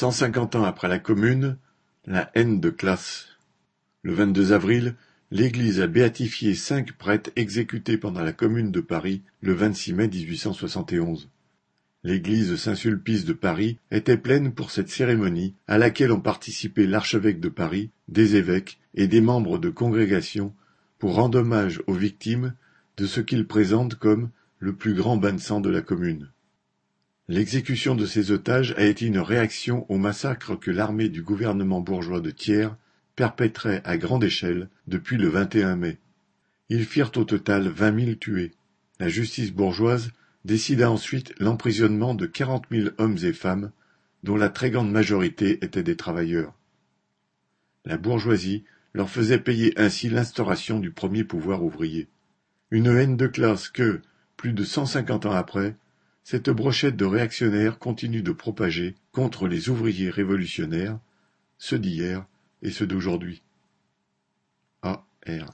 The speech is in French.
Cent cinquante ans après la Commune, la haine de classe. Le vingt-deux avril, l'Église a béatifié cinq prêtres exécutés pendant la Commune de Paris le vingt-six mai 1871. L'église Saint-Sulpice de Paris était pleine pour cette cérémonie à laquelle ont participé l'archevêque de Paris, des évêques et des membres de congrégations pour rendre hommage aux victimes de ce qu'ils présentent comme le plus grand bain de sang de la commune. L'exécution de ces otages a été une réaction au massacre que l'armée du gouvernement bourgeois de Thiers perpétrait à grande échelle depuis le 21 mai. Ils firent au total vingt mille tués. La justice bourgeoise décida ensuite l'emprisonnement de quarante mille hommes et femmes, dont la très grande majorité étaient des travailleurs. La bourgeoisie leur faisait payer ainsi l'instauration du premier pouvoir ouvrier. Une haine de classe que, plus de cent cinquante ans après, cette brochette de réactionnaires continue de propager contre les ouvriers révolutionnaires, ceux d'hier et ceux d'aujourd'hui. A. R.